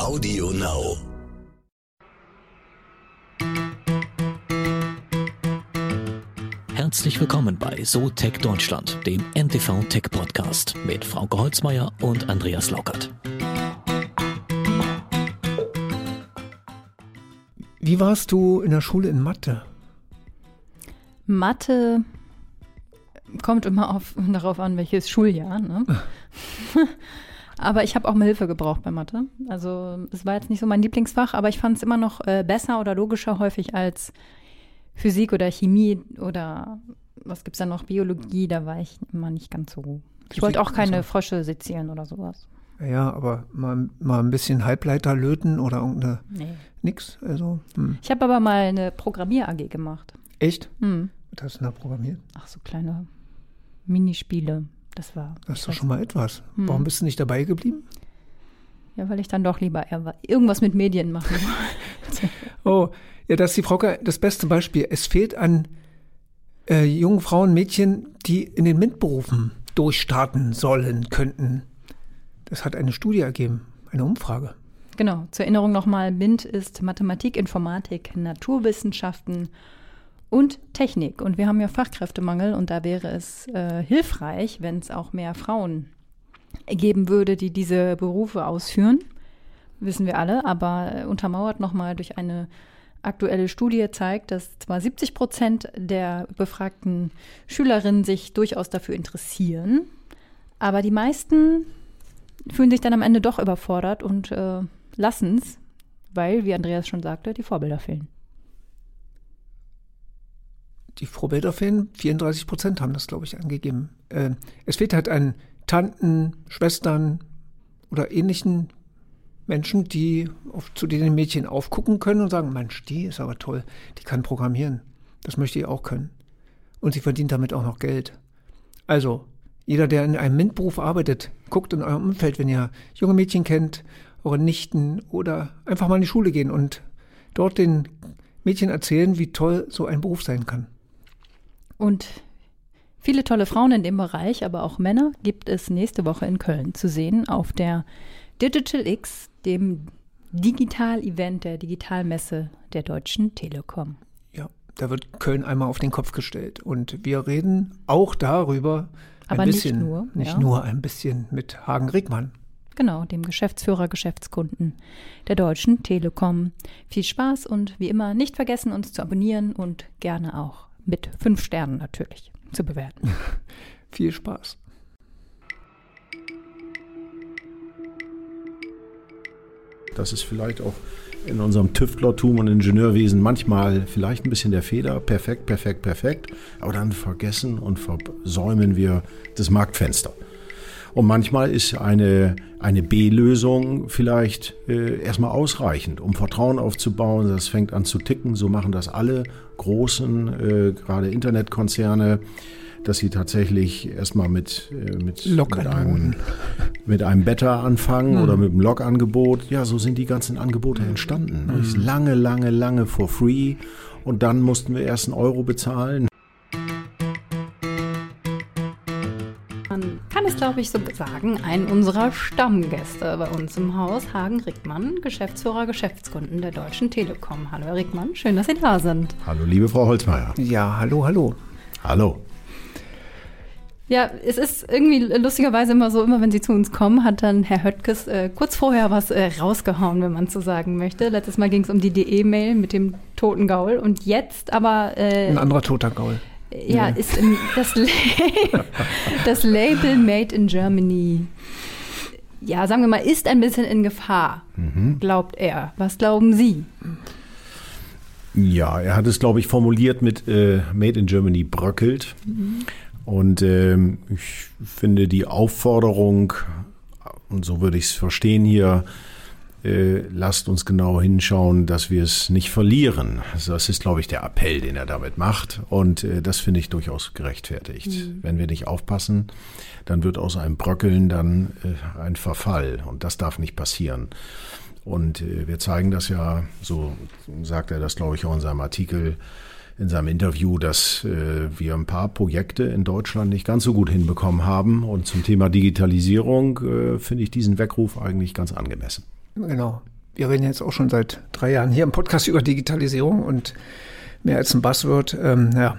Audio Now. Herzlich willkommen bei So Tech Deutschland, dem NTV Tech Podcast mit Frauke Holzmeier und Andreas Laukert. Wie warst du in der Schule in Mathe? Mathe kommt immer auf, darauf an, welches Schuljahr. Ne? aber ich habe auch mal Hilfe gebraucht bei Mathe. Also es war jetzt nicht so mein Lieblingsfach, aber ich fand es immer noch äh, besser oder logischer häufig als Physik oder Chemie oder was gibt es da noch, Biologie, da war ich immer nicht ganz so gut. Ich wollte auch keine Frösche sezieren oder sowas. Ja, aber mal, mal ein bisschen Halbleiter löten oder irgendeine. Nee. Nix. Also, hm. Ich habe aber mal eine Programmier-AG gemacht. Echt? Hm. Was hast du da programmiert? Ach, so kleine Minispiele. Das war. Das ist doch schon mal etwas. Hm. Warum bist du nicht dabei geblieben? Ja, weil ich dann doch lieber irgendwas mit Medien machen wollte. oh, ja, das ist die Frau das beste Beispiel. Es fehlt an äh, jungen Frauen, Mädchen, die in den MINT-Berufen durchstarten sollen, könnten. Das hat eine Studie ergeben, eine Umfrage. Genau, zur Erinnerung nochmal, MINT ist Mathematik, Informatik, Naturwissenschaften und Technik. Und wir haben ja Fachkräftemangel und da wäre es äh, hilfreich, wenn es auch mehr Frauen geben würde, die diese Berufe ausführen. Wissen wir alle, aber äh, untermauert nochmal durch eine aktuelle Studie zeigt, dass zwar 70 Prozent der befragten Schülerinnen sich durchaus dafür interessieren, aber die meisten fühlen sich dann am Ende doch überfordert und äh, lassen es, weil, wie Andreas schon sagte, die Vorbilder fehlen. Die Vorbilder fehlen, 34 Prozent haben das, glaube ich, angegeben. Äh, es fehlt halt an Tanten, Schwestern oder ähnlichen Menschen, die auf, zu denen Mädchen aufgucken können und sagen, Mensch, die ist aber toll, die kann programmieren. Das möchte ich auch können. Und sie verdient damit auch noch Geld. Also, jeder, der in einem MINT-Beruf arbeitet, guckt in eurem Umfeld, wenn ihr junge Mädchen kennt, eure Nichten oder einfach mal in die Schule gehen und dort den Mädchen erzählen, wie toll so ein Beruf sein kann. Und viele tolle Frauen in dem Bereich, aber auch Männer gibt es nächste Woche in Köln zu sehen auf der Digital X, dem Digital-Event der Digitalmesse der Deutschen Telekom. Ja, da wird Köln einmal auf den Kopf gestellt. Und wir reden auch darüber Aber ein bisschen, nicht nur, nicht ja. nur ein bisschen mit Hagen Rickmann. Genau, dem Geschäftsführer Geschäftskunden der Deutschen Telekom. Viel Spaß und wie immer nicht vergessen, uns zu abonnieren und gerne auch mit fünf Sternen natürlich zu bewerten. Viel Spaß. Das ist vielleicht auch in unserem Tüftlertum und Ingenieurwesen manchmal vielleicht ein bisschen der Fehler. Perfekt, perfekt, perfekt. Aber dann vergessen und versäumen wir das Marktfenster. Und manchmal ist eine, eine B-Lösung vielleicht äh, erstmal ausreichend, um Vertrauen aufzubauen. Das fängt an zu ticken. So machen das alle großen, äh, gerade Internetkonzerne dass sie tatsächlich erstmal mit, äh, mit, mit, einem, mit einem Better anfangen mhm. oder mit einem Log-Angebot. Ja, so sind die ganzen Angebote entstanden. Mhm. Lange, lange, lange for free. Und dann mussten wir erst einen Euro bezahlen. Kann es, glaube ich, so sagen, ein unserer Stammgäste bei uns im Haus, Hagen Rickmann, Geschäftsführer Geschäftskunden der Deutschen Telekom. Hallo, Herr Rickmann, schön, dass Sie da sind. Hallo, liebe Frau Holzmeier. Ja, hallo, hallo. Hallo. Ja, es ist irgendwie lustigerweise immer so, immer wenn sie zu uns kommen, hat dann Herr Höttges äh, kurz vorher was äh, rausgehauen, wenn man so sagen möchte. Letztes Mal ging es um die DE-Mail mit dem toten Gaul und jetzt aber... Äh, Ein anderer toter Gaul. Ja, nee. ist im, das, das Label Made in Germany ja, sagen wir mal, ist ein bisschen in Gefahr, mhm. glaubt er. Was glauben Sie? Ja, er hat es, glaube ich, formuliert mit äh, Made in Germany bröckelt. Mhm. Und ähm, ich finde die Aufforderung, und so würde ich es verstehen hier, äh, lasst uns genau hinschauen, dass wir es nicht verlieren. Also das ist, glaube ich, der Appell, den er damit macht. Und äh, das finde ich durchaus gerechtfertigt. Mhm. Wenn wir nicht aufpassen, dann wird aus einem Bröckeln dann äh, ein Verfall. Und das darf nicht passieren. Und äh, wir zeigen das ja, so sagt er das, glaube ich, auch in seinem Artikel, in seinem Interview, dass äh, wir ein paar Projekte in Deutschland nicht ganz so gut hinbekommen haben. Und zum Thema Digitalisierung äh, finde ich diesen Weckruf eigentlich ganz angemessen. Genau. Wir reden jetzt auch schon seit drei Jahren hier im Podcast über Digitalisierung und mehr als ein Buzzword. Ähm, ja.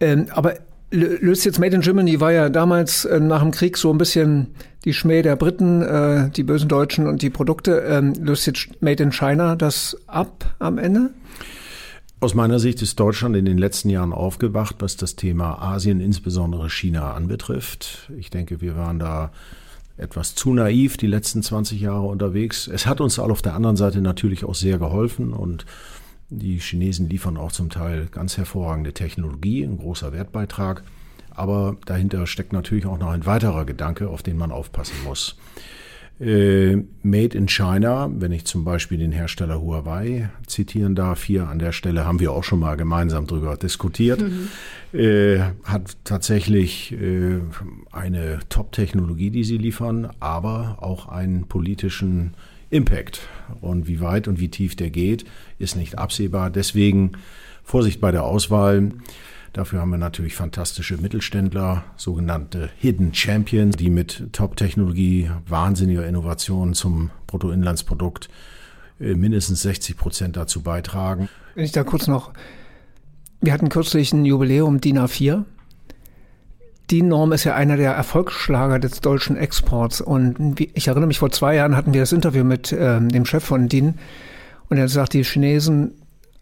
Ähm, aber löst jetzt Made in Germany war ja damals äh, nach dem Krieg so ein bisschen die Schmäh der Briten, äh, die bösen Deutschen und die Produkte. Ähm, löst jetzt Made in China das ab am Ende? Aus meiner Sicht ist Deutschland in den letzten Jahren aufgewacht, was das Thema Asien, insbesondere China, anbetrifft. Ich denke, wir waren da etwas zu naiv die letzten 20 Jahre unterwegs. Es hat uns auf der anderen Seite natürlich auch sehr geholfen und die Chinesen liefern auch zum Teil ganz hervorragende Technologie, ein großer Wertbeitrag. Aber dahinter steckt natürlich auch noch ein weiterer Gedanke, auf den man aufpassen muss. Äh, made in China, wenn ich zum Beispiel den Hersteller Huawei zitieren darf, hier an der Stelle haben wir auch schon mal gemeinsam drüber diskutiert, mhm. äh, hat tatsächlich äh, eine Top-Technologie, die sie liefern, aber auch einen politischen Impact. Und wie weit und wie tief der geht, ist nicht absehbar. Deswegen Vorsicht bei der Auswahl. Dafür haben wir natürlich fantastische Mittelständler, sogenannte Hidden Champions, die mit Top-Technologie, wahnsinniger Innovation zum Bruttoinlandsprodukt äh, mindestens 60 Prozent dazu beitragen. Wenn ich da kurz noch, wir hatten kürzlich ein Jubiläum DIN A4. Die Norm ist ja einer der Erfolgsschlager des deutschen Exports. Und ich erinnere mich, vor zwei Jahren hatten wir das Interview mit ähm, dem Chef von DIN. Und er sagt, die Chinesen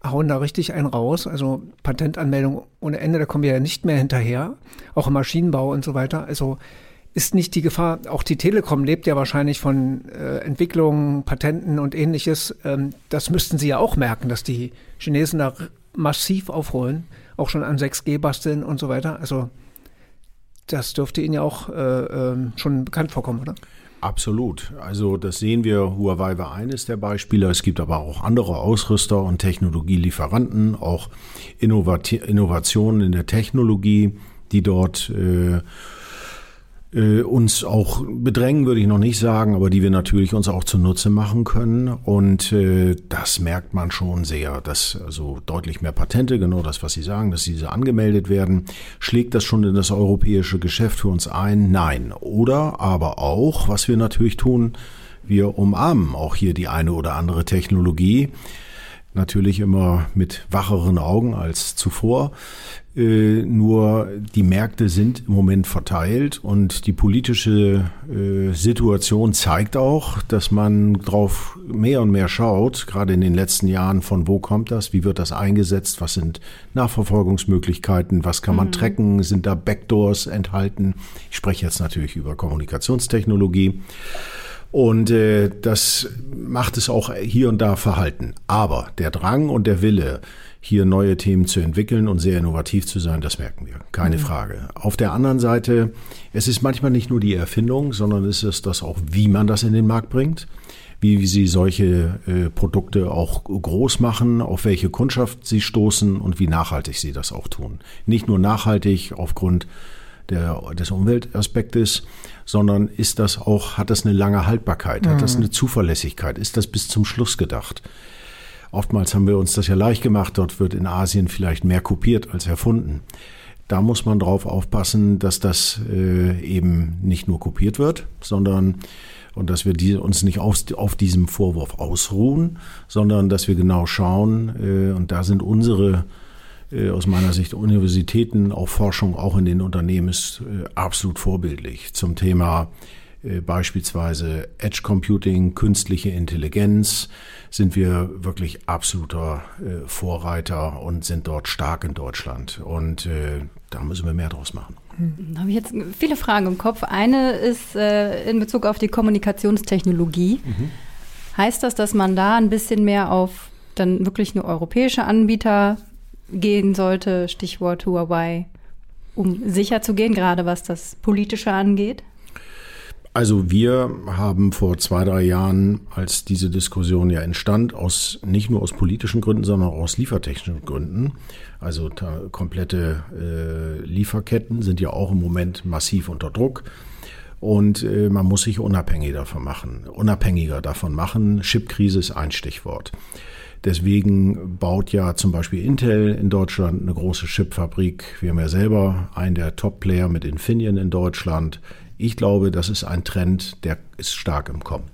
hauen da richtig einen raus. Also Patentanmeldung ohne Ende, da kommen wir ja nicht mehr hinterher. Auch im Maschinenbau und so weiter. Also ist nicht die Gefahr, auch die Telekom lebt ja wahrscheinlich von äh, Entwicklungen, Patenten und ähnliches. Ähm, das müssten sie ja auch merken, dass die Chinesen da massiv aufholen, auch schon an 6G basteln und so weiter. Also das dürfte Ihnen ja auch äh, äh, schon bekannt vorkommen, oder? Absolut. Also das sehen wir. Huawei war eines der Beispiele. Es gibt aber auch andere Ausrüster und Technologielieferanten, auch Innovationen in der Technologie, die dort äh, äh, uns auch bedrängen, würde ich noch nicht sagen, aber die wir natürlich uns auch zunutze machen können. Und äh, das merkt man schon sehr, dass also deutlich mehr Patente, genau das, was Sie sagen, dass diese angemeldet werden. Schlägt das schon in das europäische Geschäft für uns ein? Nein. Oder aber auch, was wir natürlich tun, wir umarmen auch hier die eine oder andere Technologie natürlich immer mit wacheren Augen als zuvor. Äh, nur die Märkte sind im Moment verteilt und die politische äh, Situation zeigt auch, dass man drauf mehr und mehr schaut, gerade in den letzten Jahren, von wo kommt das, wie wird das eingesetzt, was sind Nachverfolgungsmöglichkeiten, was kann man mhm. tracken, sind da Backdoors enthalten. Ich spreche jetzt natürlich über Kommunikationstechnologie. Und äh, das macht es auch hier und da verhalten. Aber der Drang und der Wille, hier neue Themen zu entwickeln und sehr innovativ zu sein, das merken wir. Keine mhm. Frage. Auf der anderen Seite, es ist manchmal nicht nur die Erfindung, sondern es ist das auch, wie man das in den Markt bringt wie sie solche äh, Produkte auch groß machen, auf welche Kundschaft sie stoßen und wie nachhaltig sie das auch tun. Nicht nur nachhaltig aufgrund der, des Umweltaspektes, sondern ist das auch, hat das eine lange Haltbarkeit, hat das mhm. eine Zuverlässigkeit, ist das bis zum Schluss gedacht? Oftmals haben wir uns das ja leicht gemacht, dort wird in Asien vielleicht mehr kopiert als erfunden. Da muss man drauf aufpassen, dass das äh, eben nicht nur kopiert wird, sondern und dass wir die, uns nicht auf, auf diesem Vorwurf ausruhen, sondern dass wir genau schauen, äh, und da sind unsere äh, aus meiner Sicht Universitäten, auch Forschung, auch in den Unternehmen ist äh, absolut vorbildlich zum Thema beispielsweise Edge Computing, künstliche Intelligenz, sind wir wirklich absoluter Vorreiter und sind dort stark in Deutschland. Und da müssen wir mehr draus machen. Da habe ich jetzt viele Fragen im Kopf. Eine ist in Bezug auf die Kommunikationstechnologie. Mhm. Heißt das, dass man da ein bisschen mehr auf dann wirklich nur europäische Anbieter gehen sollte, Stichwort Huawei, um sicher zu gehen, gerade was das Politische angeht? Also wir haben vor zwei, drei Jahren, als diese Diskussion ja entstand, aus nicht nur aus politischen Gründen, sondern auch aus liefertechnischen Gründen, also komplette äh, Lieferketten sind ja auch im Moment massiv unter Druck. Und äh, man muss sich unabhängiger davon machen, unabhängiger davon machen. Chipkrise ist ein Stichwort. Deswegen baut ja zum Beispiel Intel in Deutschland eine große Chipfabrik. Wir haben ja selber einen der Top-Player mit Infineon in Deutschland. Ich glaube, das ist ein Trend, der ist stark im Kommen.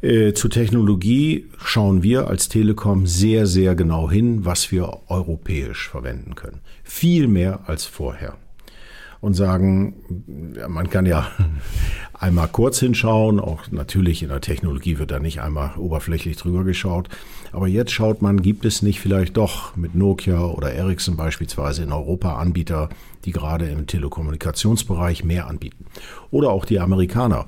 Äh, zu Technologie schauen wir als Telekom sehr, sehr genau hin, was wir europäisch verwenden können. Viel mehr als vorher. Und sagen, man kann ja einmal kurz hinschauen, auch natürlich in der Technologie wird da nicht einmal oberflächlich drüber geschaut. Aber jetzt schaut man, gibt es nicht vielleicht doch mit Nokia oder Ericsson beispielsweise in Europa Anbieter, die gerade im Telekommunikationsbereich mehr anbieten. Oder auch die Amerikaner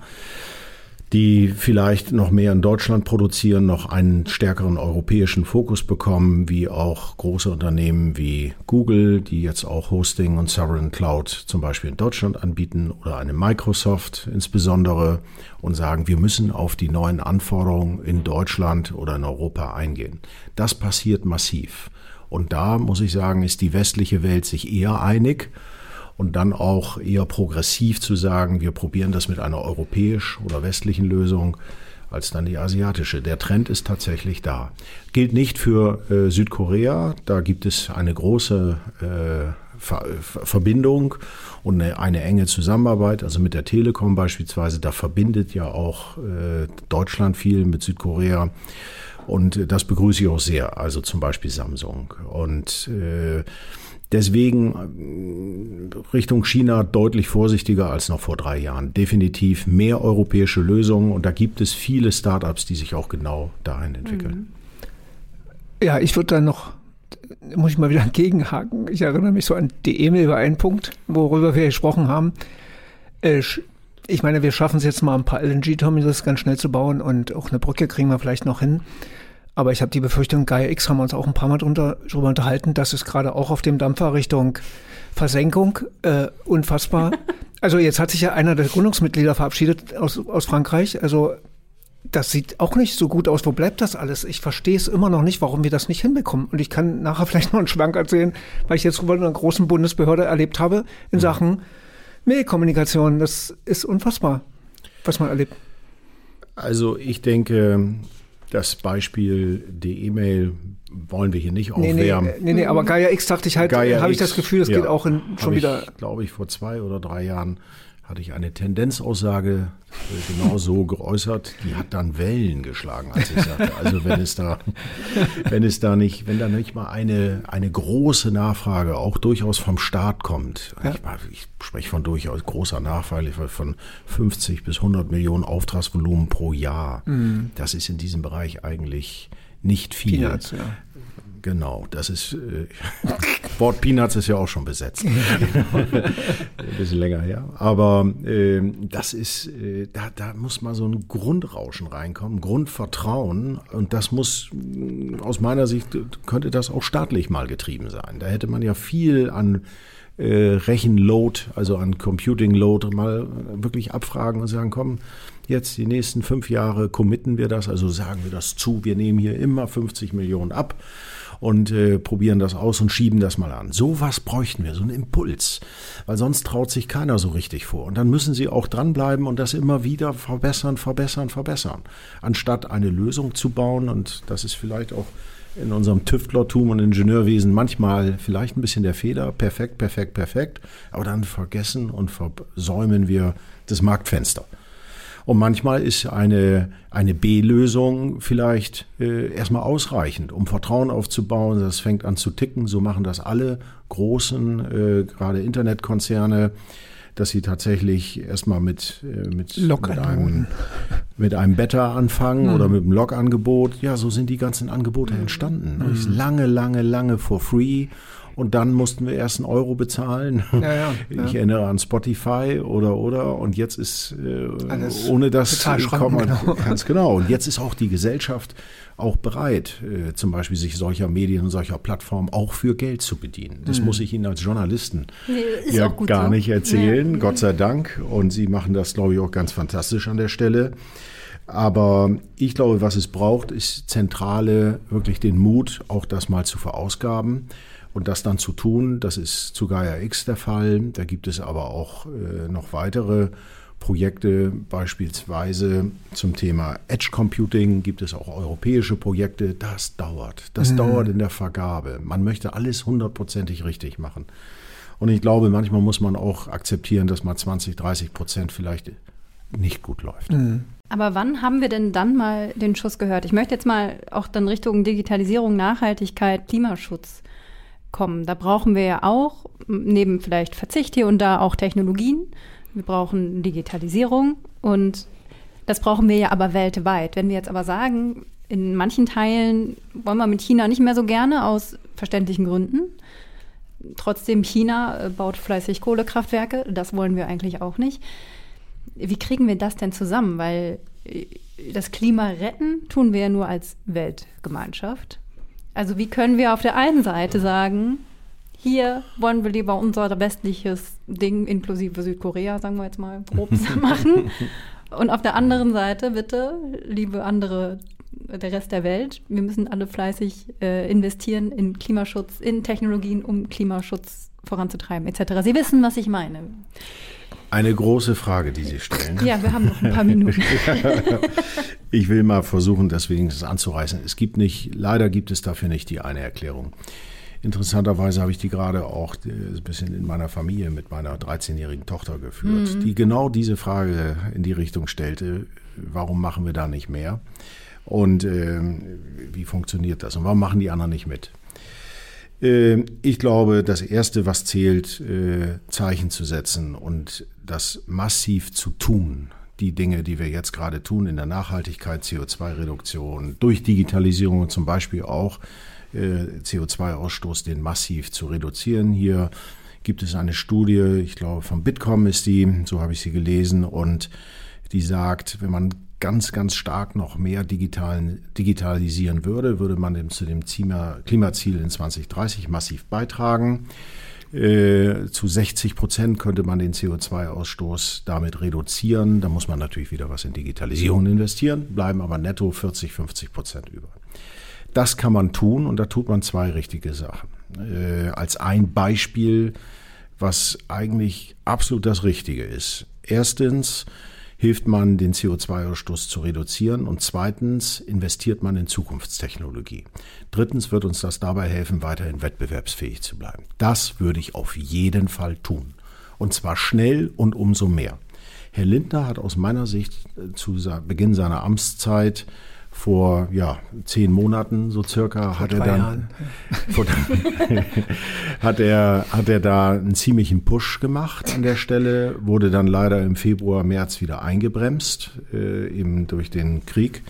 die vielleicht noch mehr in Deutschland produzieren, noch einen stärkeren europäischen Fokus bekommen, wie auch große Unternehmen wie Google, die jetzt auch Hosting und Sovereign Cloud zum Beispiel in Deutschland anbieten oder eine Microsoft insbesondere und sagen, wir müssen auf die neuen Anforderungen in Deutschland oder in Europa eingehen. Das passiert massiv. Und da muss ich sagen, ist die westliche Welt sich eher einig und dann auch eher progressiv zu sagen, wir probieren das mit einer europäisch oder westlichen Lösung als dann die asiatische. Der Trend ist tatsächlich da. Gilt nicht für äh, Südkorea. Da gibt es eine große äh, Ver Verbindung und eine, eine, enge Zusammenarbeit. Also mit der Telekom beispielsweise. Da verbindet ja auch äh, Deutschland viel mit Südkorea. Und das begrüße ich auch sehr. Also zum Beispiel Samsung. Und äh, Deswegen äh, Richtung China deutlich vorsichtiger als noch vor drei Jahren. Definitiv mehr europäische Lösungen und da gibt es viele Startups, die sich auch genau dahin entwickeln. Mhm. Ja, ich würde da noch, muss ich mal wieder entgegenhaken. Ich erinnere mich so an die E-Mail über einen Punkt, worüber wir gesprochen haben. Äh, ich meine, wir schaffen es jetzt mal ein paar LNG-Terminals ganz schnell zu bauen und auch eine Brücke kriegen wir vielleicht noch hin. Aber ich habe die Befürchtung, Gaia X haben wir uns auch ein paar Mal drunter, drüber unterhalten, dass es gerade auch auf dem Dampfer Richtung Versenkung äh, unfassbar. also jetzt hat sich ja einer der Gründungsmitglieder verabschiedet aus, aus Frankreich. Also das sieht auch nicht so gut aus. Wo bleibt das alles? Ich verstehe es immer noch nicht, warum wir das nicht hinbekommen. Und ich kann nachher vielleicht noch einen Schwank erzählen, weil ich jetzt über einer großen Bundesbehörde erlebt habe in mhm. Sachen Mailkommunikation. Das ist unfassbar, was man erlebt. Also ich denke, das Beispiel, die E-Mail wollen wir hier nicht aufwärmen. Nee, nee, nee, nee aber Gaia X dachte ich halt, habe ich das Gefühl, das ja, geht auch in, schon wieder. Glaube ich, vor zwei oder drei Jahren hatte ich eine Tendenzaussage äh, genau so geäußert, die hat dann Wellen geschlagen, als ich sagte. Also wenn es da, wenn es da nicht, wenn da nicht mal eine, eine große Nachfrage auch durchaus vom Staat kommt, ja. ich, ich, spreche von durchaus großer Nachfrage, von 50 bis 100 Millionen Auftragsvolumen pro Jahr. Mhm. Das ist in diesem Bereich eigentlich nicht viel. Peanuts, ja. Genau, das ist äh, Wort Peanuts ist ja auch schon besetzt. Ein bisschen länger her. Aber äh, das ist, äh, da, da muss mal so ein Grundrauschen reinkommen, Grundvertrauen. Und das muss aus meiner Sicht könnte das auch staatlich mal getrieben sein. Da hätte man ja viel an äh, Rechenload, also an Computing Load, mal wirklich abfragen und sagen, komm, jetzt die nächsten fünf Jahre committen wir das, also sagen wir das zu, wir nehmen hier immer 50 Millionen ab und äh, probieren das aus und schieben das mal an. So was bräuchten wir, so einen Impuls, weil sonst traut sich keiner so richtig vor. Und dann müssen sie auch dranbleiben und das immer wieder verbessern, verbessern, verbessern, anstatt eine Lösung zu bauen. Und das ist vielleicht auch in unserem Tüftlertum und Ingenieurwesen manchmal vielleicht ein bisschen der Fehler. Perfekt, perfekt, perfekt. Aber dann vergessen und versäumen wir das Marktfenster. Und manchmal ist eine, eine B-Lösung vielleicht äh, erstmal ausreichend, um Vertrauen aufzubauen. Das fängt an zu ticken. So machen das alle großen, äh, gerade Internetkonzerne dass sie tatsächlich erstmal mit, äh, mit, mit, einem, mit einem Better anfangen mhm. oder mit einem Log-Angebot. Ja, so sind die ganzen Angebote entstanden. Mhm. Lange, lange, lange for free und dann mussten wir erst einen Euro bezahlen. Ja, ja, ich ja. erinnere an Spotify oder oder und jetzt ist äh, ohne das kommt man genau. ganz genau. Und jetzt ist auch die Gesellschaft auch bereit, äh, zum Beispiel sich solcher Medien und solcher Plattformen auch für Geld zu bedienen. Das mhm. muss ich Ihnen als Journalisten nee, ja gar so. nicht erzählen, Gott sei Dank. Und Sie machen das, glaube ich, auch ganz fantastisch an der Stelle. Aber ich glaube, was es braucht, ist zentrale, wirklich den Mut, auch das mal zu verausgaben und das dann zu tun, das ist zu Gaia X der Fall. Da gibt es aber auch äh, noch weitere Projekte beispielsweise zum Thema Edge Computing gibt es auch europäische Projekte. Das dauert. Das mhm. dauert in der Vergabe. Man möchte alles hundertprozentig richtig machen. Und ich glaube, manchmal muss man auch akzeptieren, dass mal 20, 30 Prozent vielleicht nicht gut läuft. Mhm. Aber wann haben wir denn dann mal den Schuss gehört? Ich möchte jetzt mal auch dann Richtung Digitalisierung, Nachhaltigkeit, Klimaschutz kommen. Da brauchen wir ja auch, neben vielleicht Verzicht hier und da, auch Technologien. Wir brauchen Digitalisierung und das brauchen wir ja aber weltweit. Wenn wir jetzt aber sagen, in manchen Teilen wollen wir mit China nicht mehr so gerne aus verständlichen Gründen. Trotzdem, China äh, baut fleißig Kohlekraftwerke. Das wollen wir eigentlich auch nicht. Wie kriegen wir das denn zusammen? Weil äh, das Klima retten tun wir ja nur als Weltgemeinschaft. Also wie können wir auf der einen Seite sagen, hier wollen wir lieber unser westliches Ding inklusive Südkorea, sagen wir jetzt mal, grob machen. Und auf der anderen Seite, bitte, liebe andere, der Rest der Welt, wir müssen alle fleißig äh, investieren in Klimaschutz, in Technologien, um Klimaschutz voranzutreiben, etc. Sie wissen, was ich meine. Eine große Frage, die Sie stellen. Ja, wir haben noch ein paar Minuten. ich will mal versuchen, das wenigstens anzureißen. Es gibt nicht, leider gibt es dafür nicht die eine Erklärung. Interessanterweise habe ich die gerade auch äh, ein bisschen in meiner Familie mit meiner 13-jährigen Tochter geführt, mhm. die genau diese Frage in die Richtung stellte, warum machen wir da nicht mehr? Und äh, wie funktioniert das? Und warum machen die anderen nicht mit? Äh, ich glaube, das Erste, was zählt, äh, Zeichen zu setzen und das massiv zu tun. Die Dinge, die wir jetzt gerade tun in der Nachhaltigkeit, CO2-Reduktion, durch Digitalisierung zum Beispiel auch äh, CO2-Ausstoß, den massiv zu reduzieren. Hier gibt es eine Studie, ich glaube von Bitkom ist die, so habe ich sie gelesen, und die sagt, wenn man ganz, ganz stark noch mehr digitalen, digitalisieren würde, würde man dem, zu dem Klimaziel in 2030 massiv beitragen. Äh, zu 60 Prozent könnte man den CO2-Ausstoß damit reduzieren. Da muss man natürlich wieder was in Digitalisierung investieren, bleiben aber netto 40, 50 Prozent über. Das kann man tun und da tut man zwei richtige Sachen. Äh, als ein Beispiel, was eigentlich absolut das Richtige ist. Erstens, hilft man, den CO2-Ausstoß zu reduzieren. Und zweitens investiert man in Zukunftstechnologie. Drittens wird uns das dabei helfen, weiterhin wettbewerbsfähig zu bleiben. Das würde ich auf jeden Fall tun. Und zwar schnell und umso mehr. Herr Lindner hat aus meiner Sicht äh, zu Beginn seiner Amtszeit vor ja, zehn Monaten so circa vor hat er dann vor, hat er hat er da einen ziemlichen Push gemacht an der Stelle wurde dann leider im Februar März wieder eingebremst äh, eben durch den Krieg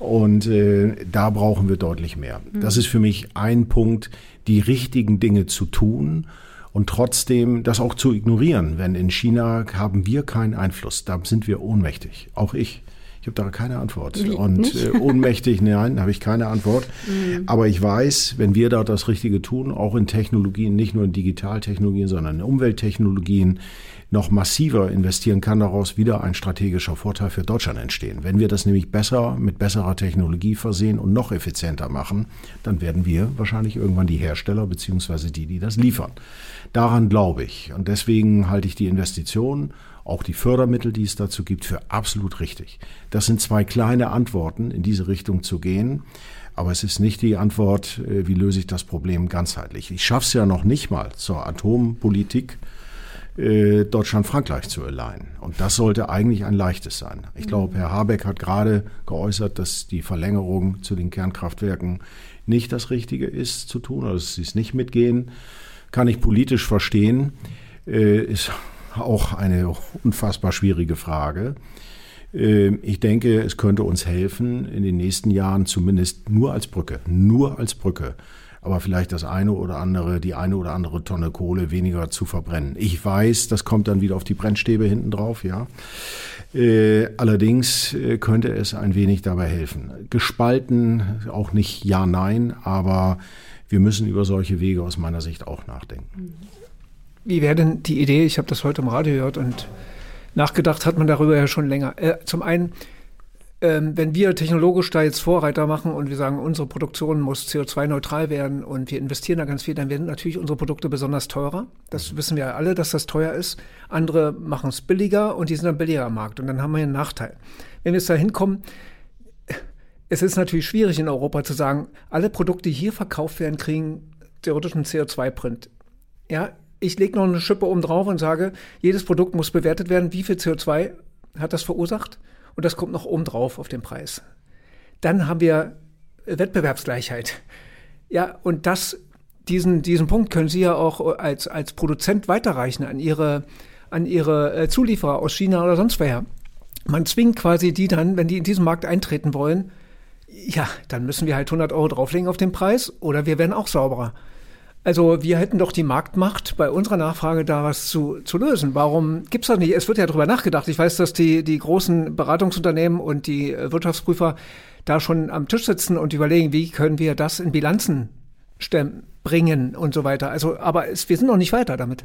und äh, da brauchen wir deutlich mehr. Mhm. Das ist für mich ein Punkt, die richtigen Dinge zu tun und trotzdem das auch zu ignorieren. Wenn in China haben wir keinen Einfluss, da sind wir ohnmächtig, auch ich. Ich habe da keine Antwort. Wie, und äh, ohnmächtig, nein, habe ich keine Antwort. Mhm. Aber ich weiß, wenn wir da das Richtige tun, auch in Technologien, nicht nur in Digitaltechnologien, sondern in Umwelttechnologien, noch massiver investieren, kann daraus wieder ein strategischer Vorteil für Deutschland entstehen. Wenn wir das nämlich besser mit besserer Technologie versehen und noch effizienter machen, dann werden wir wahrscheinlich irgendwann die Hersteller beziehungsweise die, die das liefern. Daran glaube ich. Und deswegen halte ich die Investition auch die Fördermittel, die es dazu gibt, für absolut richtig. Das sind zwei kleine Antworten, in diese Richtung zu gehen. Aber es ist nicht die Antwort, äh, wie löse ich das Problem ganzheitlich. Ich schaffe es ja noch nicht mal zur Atompolitik äh, Deutschland-Frankreich zu alignen. Und das sollte eigentlich ein leichtes sein. Ich glaube, Herr Habeck hat gerade geäußert, dass die Verlängerung zu den Kernkraftwerken nicht das Richtige ist zu tun, oder dass sie es nicht mitgehen. Kann ich politisch verstehen. Äh, ist auch eine unfassbar schwierige Frage. Ähm, ich denke, es könnte uns helfen, in den nächsten Jahren zumindest nur als Brücke, nur als Brücke, aber vielleicht das eine oder andere, die eine oder andere Tonne Kohle weniger zu verbrennen. Ich weiß, das kommt dann wieder auf die Brennstäbe hinten drauf, ja. Äh, allerdings äh, könnte es ein wenig dabei helfen. Gespalten, auch nicht ja, nein, aber wir müssen über solche Wege aus meiner Sicht auch nachdenken. Wie wäre denn die Idee, ich habe das heute im Radio gehört und nachgedacht hat man darüber ja schon länger. Äh, zum einen ähm, wenn wir technologisch da jetzt Vorreiter machen und wir sagen, unsere Produktion muss CO2-neutral werden und wir investieren da ganz viel, dann werden natürlich unsere Produkte besonders teurer. Das wissen wir alle, dass das teuer ist. Andere machen es billiger und die sind dann billiger am Markt und dann haben wir einen Nachteil. Wenn wir jetzt da hinkommen, es ist natürlich schwierig in Europa zu sagen, alle Produkte, die hier verkauft werden, kriegen theoretisch einen CO2-Print. Ja, ich lege noch eine Schippe oben drauf und sage, jedes Produkt muss bewertet werden, wie viel CO2 hat das verursacht und das kommt noch oben drauf auf den Preis. Dann haben wir Wettbewerbsgleichheit. Ja, und das, diesen, diesen Punkt können Sie ja auch als, als Produzent weiterreichen an Ihre, an Ihre äh, Zulieferer aus China oder sonst woher. Man zwingt quasi die dann, wenn die in diesen Markt eintreten wollen, ja, dann müssen wir halt 100 Euro drauflegen auf den Preis oder wir werden auch sauberer. Also wir hätten doch die Marktmacht, bei unserer Nachfrage da was zu, zu lösen. Warum gibt's das nicht? Es wird ja darüber nachgedacht. Ich weiß, dass die, die großen Beratungsunternehmen und die äh, Wirtschaftsprüfer da schon am Tisch sitzen und überlegen, wie können wir das in Bilanzen stemmen, bringen und so weiter. Also, aber es, wir sind noch nicht weiter damit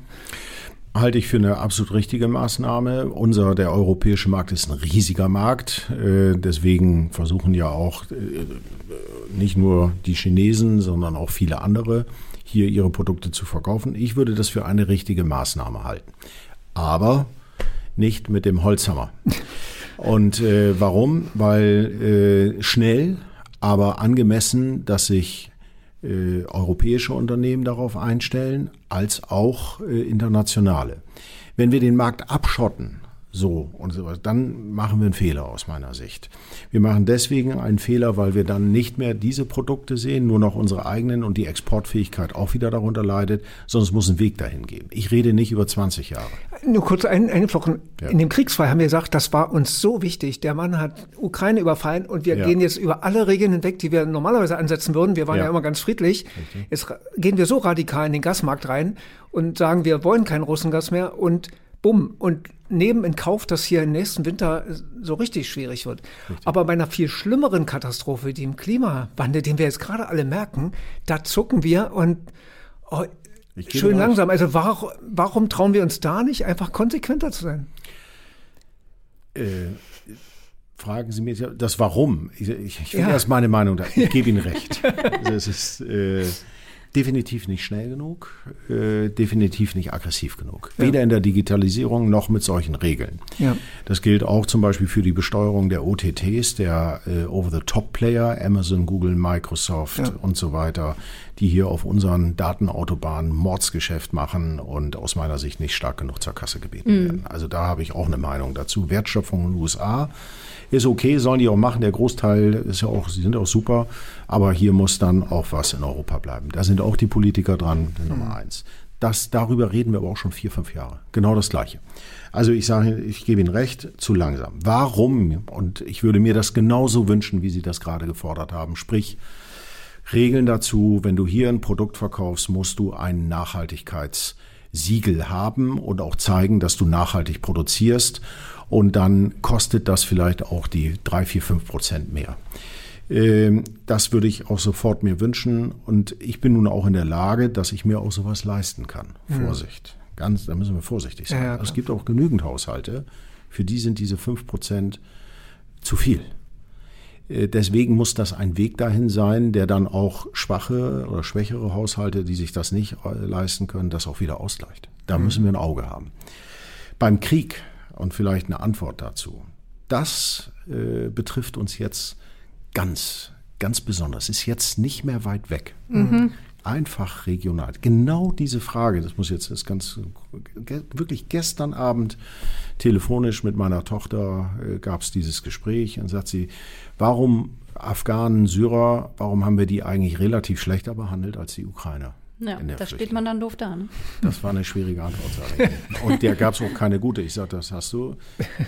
halte ich für eine absolut richtige Maßnahme. Unser, der europäische Markt ist ein riesiger Markt. Äh, deswegen versuchen ja auch äh, nicht nur die Chinesen, sondern auch viele andere hier ihre Produkte zu verkaufen. Ich würde das für eine richtige Maßnahme halten. Aber nicht mit dem Holzhammer. Und äh, warum? Weil äh, schnell, aber angemessen, dass sich äh, europäische Unternehmen darauf einstellen, als auch äh, internationale. Wenn wir den Markt abschotten, so und so was, dann machen wir einen Fehler aus meiner Sicht. Wir machen deswegen einen Fehler, weil wir dann nicht mehr diese Produkte sehen, nur noch unsere eigenen und die Exportfähigkeit auch wieder darunter leidet, sondern es muss einen Weg dahin geben. Ich rede nicht über 20 Jahre. Nur kurz ein, eingeflochten. Ja. In dem Kriegsfall haben wir gesagt, das war uns so wichtig. Der Mann hat Ukraine überfallen und wir ja. gehen jetzt über alle Regeln hinweg, die wir normalerweise ansetzen würden. Wir waren ja, ja immer ganz friedlich. Richtig. Jetzt gehen wir so radikal in den Gasmarkt rein und sagen, wir wollen kein Russengas mehr und bumm. Und nehmen in Kauf, dass hier im nächsten Winter so richtig schwierig wird. Richtig. Aber bei einer viel schlimmeren Katastrophe, die im Klimawandel, den wir jetzt gerade alle merken, da zucken wir und oh, schön langsam. Also warum, warum trauen wir uns da nicht, einfach konsequenter zu sein? Äh, fragen Sie mir das Warum. Ich, ich, ich will ja. erst meine Meinung da. Ich gebe Ihnen recht. Also es ist äh, definitiv nicht schnell genug, äh, definitiv nicht aggressiv genug. Ja. Weder in der Digitalisierung noch mit solchen Regeln. Ja. Das gilt auch zum Beispiel für die Besteuerung der OTTs, der äh, Over-the-Top-Player, Amazon, Google, Microsoft ja. und so weiter, die hier auf unseren Datenautobahnen Mordsgeschäft machen und aus meiner Sicht nicht stark genug zur Kasse gebeten mhm. werden. Also da habe ich auch eine Meinung dazu. Wertschöpfung in den USA ist okay, sollen die auch machen. Der Großteil ist ja auch, sie sind auch super. Aber hier muss dann auch was in Europa bleiben. Da sind auch die Politiker dran, Nummer mhm. eins. Das, darüber reden wir aber auch schon vier, fünf Jahre. Genau das Gleiche. Also ich sage, ich gebe Ihnen recht, zu langsam. Warum? Und ich würde mir das genauso wünschen, wie Sie das gerade gefordert haben. Sprich, Regeln dazu, wenn du hier ein Produkt verkaufst, musst du ein Nachhaltigkeitssiegel haben und auch zeigen, dass du nachhaltig produzierst und dann kostet das vielleicht auch die drei, vier, fünf Prozent mehr. Ähm, das würde ich auch sofort mir wünschen. Und ich bin nun auch in der Lage, dass ich mir auch sowas leisten kann. Mhm. Vorsicht. Ganz, da müssen wir vorsichtig sein. Ja, ja, es gibt auch genügend Haushalte, für die sind diese fünf Prozent zu viel. Äh, deswegen muss das ein Weg dahin sein, der dann auch schwache oder schwächere Haushalte, die sich das nicht äh, leisten können, das auch wieder ausgleicht. Da mhm. müssen wir ein Auge haben. Beim Krieg und vielleicht eine Antwort dazu. Das äh, betrifft uns jetzt ganz, ganz besonders. Ist jetzt nicht mehr weit weg. Mhm. Einfach regional. Genau diese Frage, das muss jetzt das ganz wirklich gestern Abend telefonisch mit meiner Tochter äh, gab es dieses Gespräch und sagt sie, warum Afghanen, Syrer, warum haben wir die eigentlich relativ schlechter behandelt als die Ukrainer? Ja, da steht man dann doof da. Ne? Das war eine schwierige Antwort, sage ich. Und der gab es auch keine gute. Ich sage, das hast du.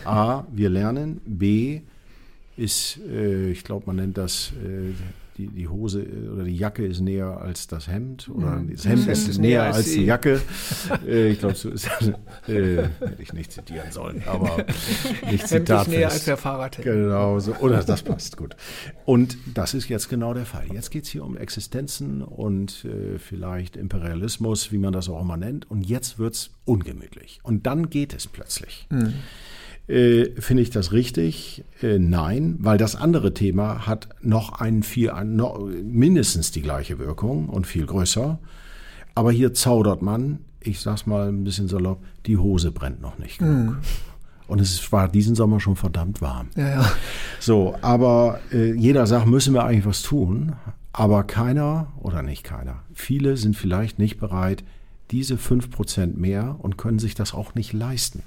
A, wir lernen. B, ist, äh, ich glaube, man nennt das äh, die, die Hose äh, oder die Jacke ist näher als das Hemd oder das Hemd ist, ist näher als, die Jacke. äh, ich glaube, so ist das. Äh, hätte ich nicht zitieren sollen, aber nicht Zitat. Hemd ist näher als der Fahrrad. Genau, so, oder das passt gut. Und das ist jetzt genau der Fall. Jetzt geht es hier um Existenzen und äh, vielleicht Imperialismus, wie man das auch immer nennt. Und jetzt wird es ungemütlich. Und dann geht es plötzlich. Mhm. Äh, Finde ich das richtig? Äh, nein, weil das andere Thema hat noch ein viel, noch, mindestens die gleiche Wirkung und viel größer. Aber hier zaudert man, ich sag's mal ein bisschen salopp, die Hose brennt noch nicht genug. Mm. Und es war diesen Sommer schon verdammt warm. Ja, ja. So, aber äh, jeder sagt, müssen wir eigentlich was tun. Aber keiner oder nicht keiner. Viele sind vielleicht nicht bereit, diese fünf Prozent mehr und können sich das auch nicht leisten.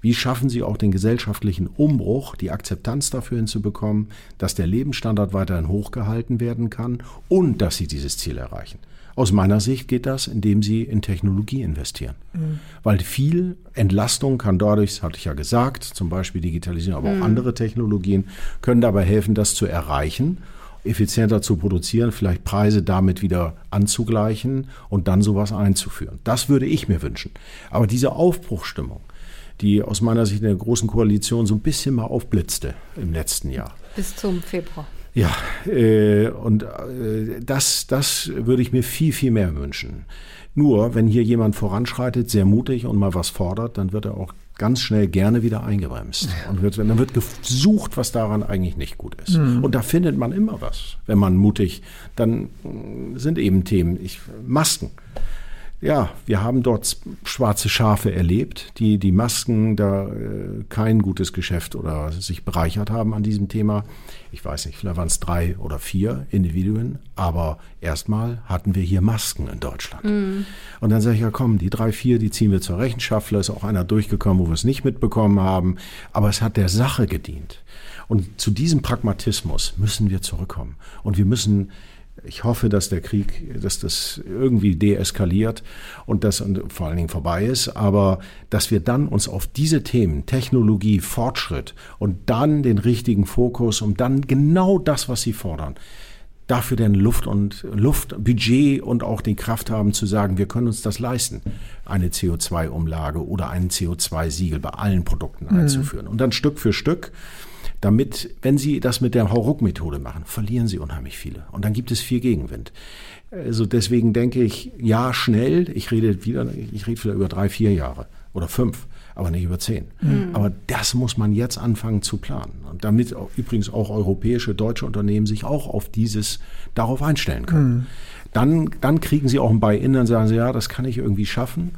Wie schaffen Sie auch den gesellschaftlichen Umbruch, die Akzeptanz dafür hinzubekommen, dass der Lebensstandard weiterhin hochgehalten werden kann und dass Sie dieses Ziel erreichen? Aus meiner Sicht geht das, indem Sie in Technologie investieren. Mhm. Weil viel Entlastung kann dadurch, das hatte ich ja gesagt, zum Beispiel Digitalisierung, aber auch mhm. andere Technologien, können dabei helfen, das zu erreichen effizienter zu produzieren, vielleicht Preise damit wieder anzugleichen und dann sowas einzuführen. Das würde ich mir wünschen. Aber diese Aufbruchstimmung, die aus meiner Sicht in der Großen Koalition so ein bisschen mal aufblitzte im letzten Jahr. Bis zum Februar. Ja, äh, und äh, das, das würde ich mir viel, viel mehr wünschen. Nur, wenn hier jemand voranschreitet, sehr mutig und mal was fordert, dann wird er auch ganz schnell gerne wieder eingebremst. Und wird, dann wird gesucht, was daran eigentlich nicht gut ist. Mhm. Und da findet man immer was, wenn man mutig, dann sind eben Themen, ich, Masken ja, wir haben dort schwarze Schafe erlebt, die die Masken da äh, kein gutes Geschäft oder sich bereichert haben an diesem Thema. Ich weiß nicht, vielleicht waren es drei oder vier Individuen, aber erstmal hatten wir hier Masken in Deutschland. Mhm. Und dann sage ich, ja komm, die drei, vier, die ziehen wir zur Rechenschaft. Vielleicht ist auch einer durchgekommen, wo wir es nicht mitbekommen haben. Aber es hat der Sache gedient. Und zu diesem Pragmatismus müssen wir zurückkommen. Und wir müssen ich hoffe, dass der Krieg, dass das irgendwie deeskaliert und das vor allen Dingen vorbei ist, aber dass wir dann uns auf diese Themen, Technologie, Fortschritt und dann den richtigen Fokus und dann genau das, was Sie fordern, dafür denn Luft und Luft, Budget und auch die Kraft haben zu sagen, wir können uns das leisten, eine CO2-Umlage oder einen CO2-Siegel bei allen Produkten mhm. einzuführen. Und dann Stück für Stück damit, wenn Sie das mit der Hauruck-Methode machen, verlieren Sie unheimlich viele. Und dann gibt es viel Gegenwind. Also deswegen denke ich, ja, schnell. Ich rede wieder, ich rede wieder über drei, vier Jahre oder fünf, aber nicht über zehn. Mhm. Aber das muss man jetzt anfangen zu planen. Und damit auch, übrigens auch europäische, deutsche Unternehmen sich auch auf dieses, darauf einstellen können. Mhm. Dann, dann kriegen sie auch ein Buy-in, dann sagen sie, ja, das kann ich irgendwie schaffen.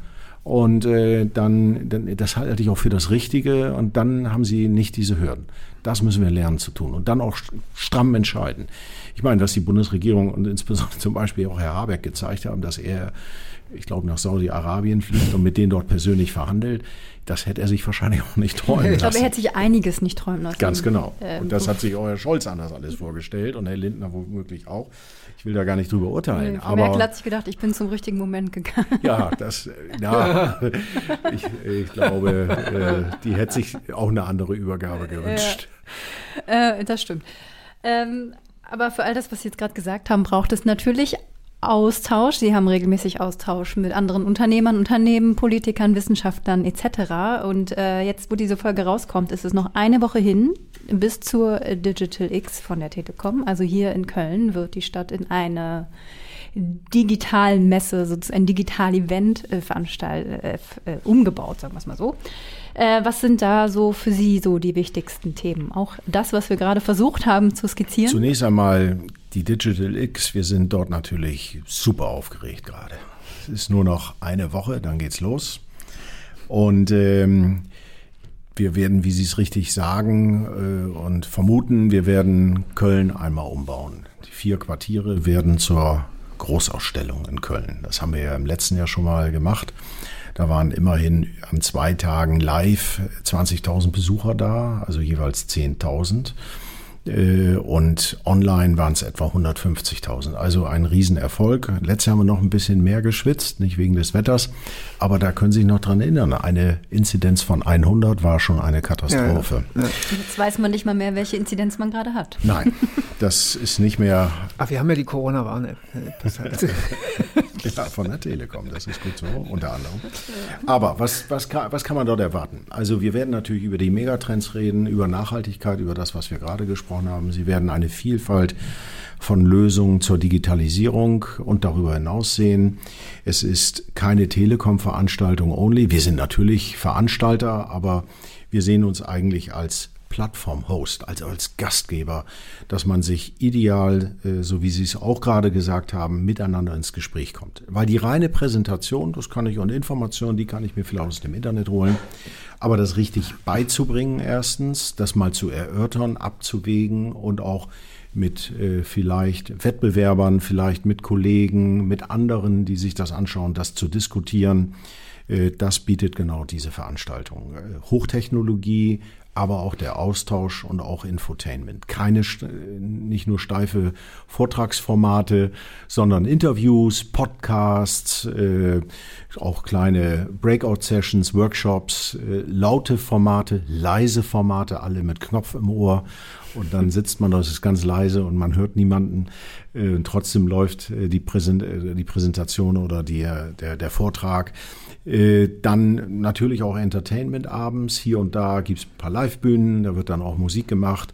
Und äh, dann, dann, das halte ich auch für das Richtige. Und dann haben sie nicht diese Hürden. Das müssen wir lernen zu tun und dann auch stramm entscheiden. Ich meine, dass die Bundesregierung und insbesondere zum Beispiel auch Herr Habeck gezeigt haben, dass er, ich glaube, nach Saudi-Arabien fliegt und mit denen dort persönlich verhandelt, das hätte er sich wahrscheinlich auch nicht träumen lassen. Ich glaube, er hätte sich einiges nicht träumen lassen. Ganz genau. Ähm, und das hat sich auch Herr Scholz anders alles vorgestellt und Herr Lindner womöglich auch. Ich will da gar nicht drüber urteilen. Nee, aber Merkel hat sich gedacht, ich bin zum richtigen Moment gegangen. Ja, das, ja, ich, ich glaube, äh, die hätte sich auch eine andere Übergabe gewünscht. Ja. Äh, das stimmt. Ähm, aber für all das, was Sie jetzt gerade gesagt haben, braucht es natürlich Austausch. Sie haben regelmäßig Austausch mit anderen Unternehmern, Unternehmen, Politikern, Wissenschaftlern etc. Und äh, jetzt, wo diese Folge rauskommt, ist es noch eine Woche hin bis zur Digital X von der Telekom. Also hier in Köln wird die Stadt in eine digitalen sozusagen ein Digital-Event äh, veranstaltet, äh, äh, umgebaut, sagen wir es mal so. Äh, was sind da so für Sie so die wichtigsten Themen? Auch das, was wir gerade versucht haben zu skizzieren? Zunächst einmal die Digital X. Wir sind dort natürlich super aufgeregt gerade. Es ist nur noch eine Woche, dann geht's los. Und ähm, wir werden, wie Sie es richtig sagen äh, und vermuten, wir werden Köln einmal umbauen. Die vier Quartiere werden zur Großausstellung in Köln. Das haben wir ja im letzten Jahr schon mal gemacht. Da waren immerhin an zwei Tagen live 20.000 Besucher da, also jeweils 10.000. Äh, und online waren es etwa 150.000. Also ein Riesenerfolg. Letztes Jahr haben wir noch ein bisschen mehr geschwitzt, nicht wegen des Wetters, aber da können Sie sich noch dran erinnern. Eine Inzidenz von 100 war schon eine Katastrophe. Ja, ja. Jetzt weiß man nicht mal mehr, welche Inzidenz man gerade hat. Nein, das ist nicht mehr. Ach, wir haben ja die Corona-Warn-App. ja, von der Telekom, das ist gut so, unter anderem. Aber was, was, kann, was kann man dort erwarten? Also wir werden natürlich über die Megatrends reden, über Nachhaltigkeit, über das, was wir gerade gesprochen haben. Sie werden eine Vielfalt von Lösungen zur Digitalisierung und darüber hinaus sehen. Es ist keine Telekom-Veranstaltung only. Wir sind natürlich Veranstalter, aber wir sehen uns eigentlich als Plattform-Host, also als Gastgeber, dass man sich ideal, äh, so wie Sie es auch gerade gesagt haben, miteinander ins Gespräch kommt. Weil die reine Präsentation, das kann ich und Informationen, die kann ich mir vielleicht aus dem Internet holen, aber das richtig beizubringen erstens, das mal zu erörtern, abzuwägen und auch mit äh, vielleicht Wettbewerbern, vielleicht mit Kollegen, mit anderen, die sich das anschauen, das zu diskutieren. Äh, das bietet genau diese Veranstaltung. Äh, Hochtechnologie, aber auch der Austausch und auch Infotainment. Keine, nicht nur steife Vortragsformate, sondern Interviews, Podcasts, äh, auch kleine Breakout-Sessions, Workshops, äh, laute Formate, leise Formate, alle mit Knopf im Ohr. Und dann sitzt man, das ist ganz leise und man hört niemanden. Äh, trotzdem läuft äh, die, Präsent, äh, die Präsentation oder die, der, der Vortrag. Äh, dann natürlich auch Entertainment abends. Hier und da gibt es ein paar Live-Bühnen, da wird dann auch Musik gemacht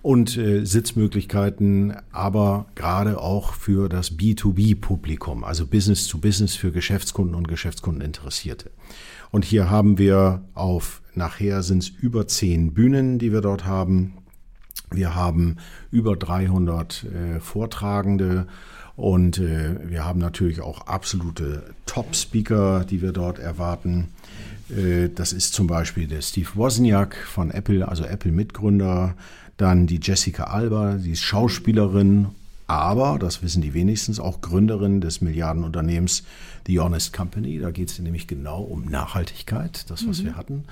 und äh, Sitzmöglichkeiten, aber gerade auch für das B2B-Publikum, also Business to Business für Geschäftskunden und Geschäftskundeninteressierte. Und hier haben wir auf, nachher sind es über zehn Bühnen, die wir dort haben. Wir haben über 300 äh, Vortragende und äh, wir haben natürlich auch absolute Top-Speaker, die wir dort erwarten. Äh, das ist zum Beispiel der Steve Wozniak von Apple, also Apple-Mitgründer. Dann die Jessica Alba, die ist Schauspielerin, aber, das wissen die wenigstens, auch Gründerin des Milliardenunternehmens The Honest Company. Da geht es nämlich genau um Nachhaltigkeit, das, was mhm. wir hatten.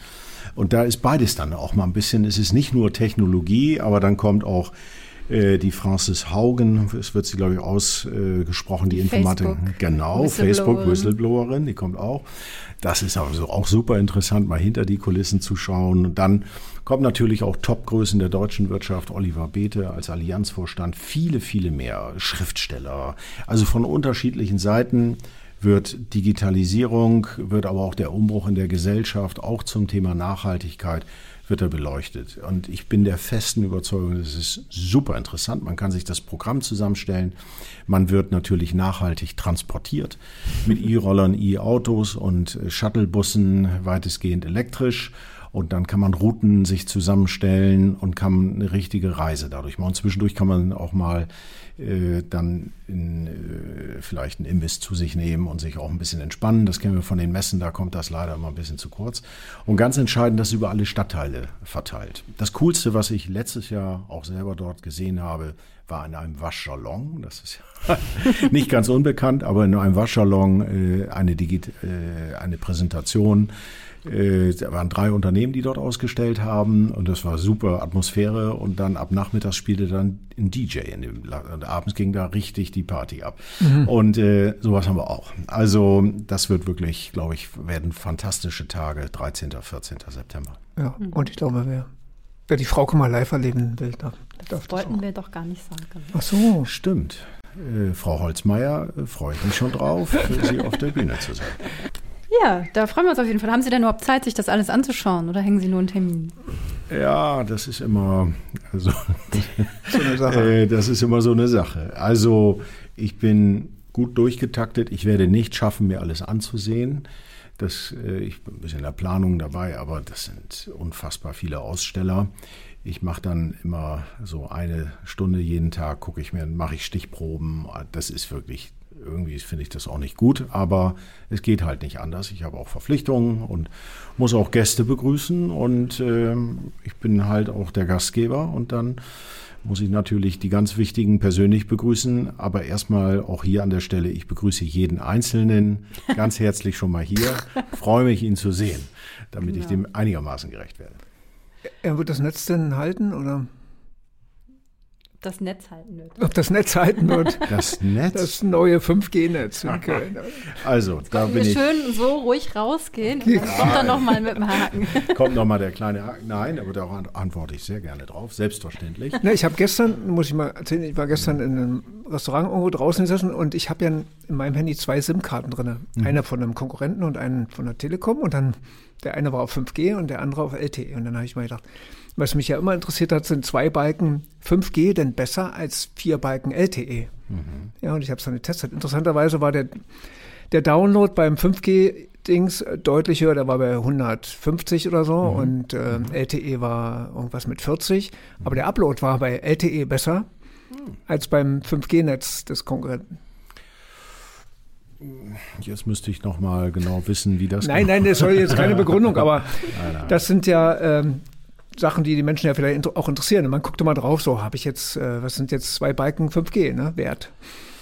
Und da ist beides dann auch mal ein bisschen, es ist nicht nur Technologie, aber dann kommt auch äh, die Frances Haugen, es wird sie, glaube ich, ausgesprochen, die, die Informatik. Genau, Facebook, Whistleblowerin, die kommt auch. Das ist also auch super interessant, mal hinter die Kulissen zu schauen. Und dann kommen natürlich auch Topgrößen der deutschen Wirtschaft, Oliver Beete als Allianzvorstand, viele, viele mehr Schriftsteller. Also von unterschiedlichen Seiten wird Digitalisierung, wird aber auch der Umbruch in der Gesellschaft, auch zum Thema Nachhaltigkeit, wird er beleuchtet. Und ich bin der festen Überzeugung, es ist super interessant. Man kann sich das Programm zusammenstellen. Man wird natürlich nachhaltig transportiert mit E-Rollern, E-Autos und Shuttlebussen weitestgehend elektrisch. Und dann kann man Routen sich zusammenstellen und kann eine richtige Reise dadurch machen. Und zwischendurch kann man auch mal äh, dann in, äh, vielleicht einen Imbiss zu sich nehmen und sich auch ein bisschen entspannen. Das kennen wir von den Messen, da kommt das leider immer ein bisschen zu kurz. Und ganz entscheidend, das über alle Stadtteile verteilt. Das Coolste, was ich letztes Jahr auch selber dort gesehen habe, war in einem Waschsalon. Das ist ja nicht ganz unbekannt, aber in einem Waschsalon äh, eine, Digit äh, eine Präsentation äh, da waren drei Unternehmen, die dort ausgestellt haben und das war super Atmosphäre und dann ab Nachmittags spielte dann ein DJ in dem und abends ging da richtig die Party ab mhm. und äh, sowas haben wir auch. Also das wird wirklich, glaube ich, werden fantastische Tage, 13., 14. September. Ja, mhm. und ich glaube, wer, wer die Frau mal live erleben will, darf, darf das wollten wir doch gar nicht sagen. Ach so, stimmt. Äh, Frau Holzmeier, äh, freue ich mich schon drauf, für Sie auf der Bühne zu sein. Ja, da freuen wir uns auf jeden Fall. Haben Sie denn überhaupt Zeit, sich das alles anzuschauen oder hängen Sie nur einen Termin? Ja, das ist immer also, so eine Sache. Äh, das ist immer so eine Sache. Also ich bin gut durchgetaktet. Ich werde nicht schaffen, mir alles anzusehen. Das, äh, ich bin ein bisschen in der Planung dabei, aber das sind unfassbar viele Aussteller. Ich mache dann immer so eine Stunde jeden Tag, gucke ich mir, mache ich Stichproben. Das ist wirklich irgendwie finde ich das auch nicht gut, aber es geht halt nicht anders. Ich habe auch Verpflichtungen und muss auch Gäste begrüßen und äh, ich bin halt auch der Gastgeber und dann muss ich natürlich die ganz wichtigen persönlich begrüßen, aber erstmal auch hier an der Stelle, ich begrüße jeden Einzelnen ganz herzlich schon mal hier, freue mich, ihn zu sehen, damit genau. ich dem einigermaßen gerecht werde. Er wird das Netz denn halten oder? Das Netz halten wird. Ob das Netz halten wird. Das Netz? Das neue 5G-Netz in Köln. Also, da bin ich. schön so ruhig rausgehen und dann kommt dann nochmal mit dem Haken. Kommt nochmal der kleine Haken. Nein, aber da antworte ich sehr gerne drauf, selbstverständlich. Ne, ich habe gestern, muss ich mal erzählen, ich war gestern in einem Restaurant irgendwo draußen gesessen und ich habe ja in meinem Handy zwei SIM-Karten drin. Mhm. Eine von einem Konkurrenten und einen von der Telekom und dann der eine war auf 5G und der andere auf LTE. Und dann habe ich mal gedacht, was mich ja immer interessiert hat, sind zwei Balken 5G denn besser als vier Balken LTE? Mhm. Ja, und ich habe es dann getestet. Interessanterweise war der, der Download beim 5G Dings deutlich höher, der war bei 150 oder so mhm. und äh, LTE war irgendwas mit 40. Aber der Upload war bei LTE besser mhm. als beim 5G-Netz des Konkurrenten. Jetzt müsste ich noch mal genau wissen, wie das. Nein, nein, das soll jetzt keine Begründung, aber nein, nein. das sind ja ähm, Sachen, die die Menschen ja vielleicht auch interessieren. Und man guckt mal drauf, so habe ich jetzt, äh, was sind jetzt zwei Balken 5G ne, wert,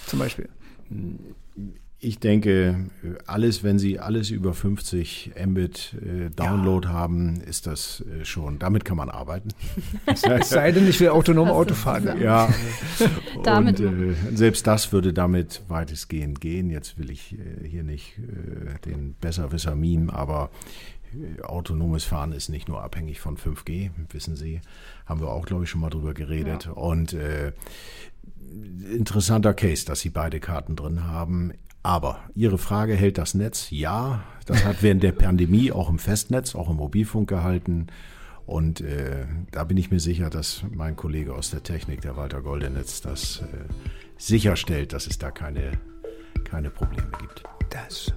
zum Beispiel. Ich denke, alles, wenn Sie alles über 50 Mbit äh, Download ja. haben, ist das äh, schon, damit kann man arbeiten. es sei denn, ich will autonom Auto fahren. Ja, und äh, selbst das würde damit weitestgehend gehen. Jetzt will ich äh, hier nicht äh, den Besserwisser meme, aber äh, autonomes Fahren ist nicht nur abhängig von 5G, wissen Sie, haben wir auch, glaube ich, schon mal drüber geredet. Ja. Und interessanter Case, dass Sie beide Karten drin haben. Aber Ihre Frage, hält das Netz? Ja, das hat während der Pandemie auch im Festnetz, auch im Mobilfunk gehalten. Und äh, da bin ich mir sicher, dass mein Kollege aus der Technik, der Walter Goldenetz, das äh, sicherstellt, dass es da keine, keine Probleme gibt. Das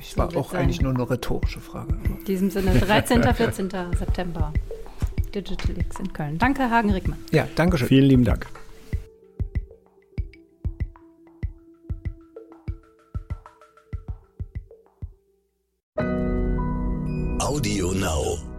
es war auch sein. eigentlich nur eine rhetorische Frage. In diesem Sinne, 13. 14. September. Digital X in Köln. Danke, Hagen Rickmann. Ja, danke schön. Vielen lieben Dank. Audio Now.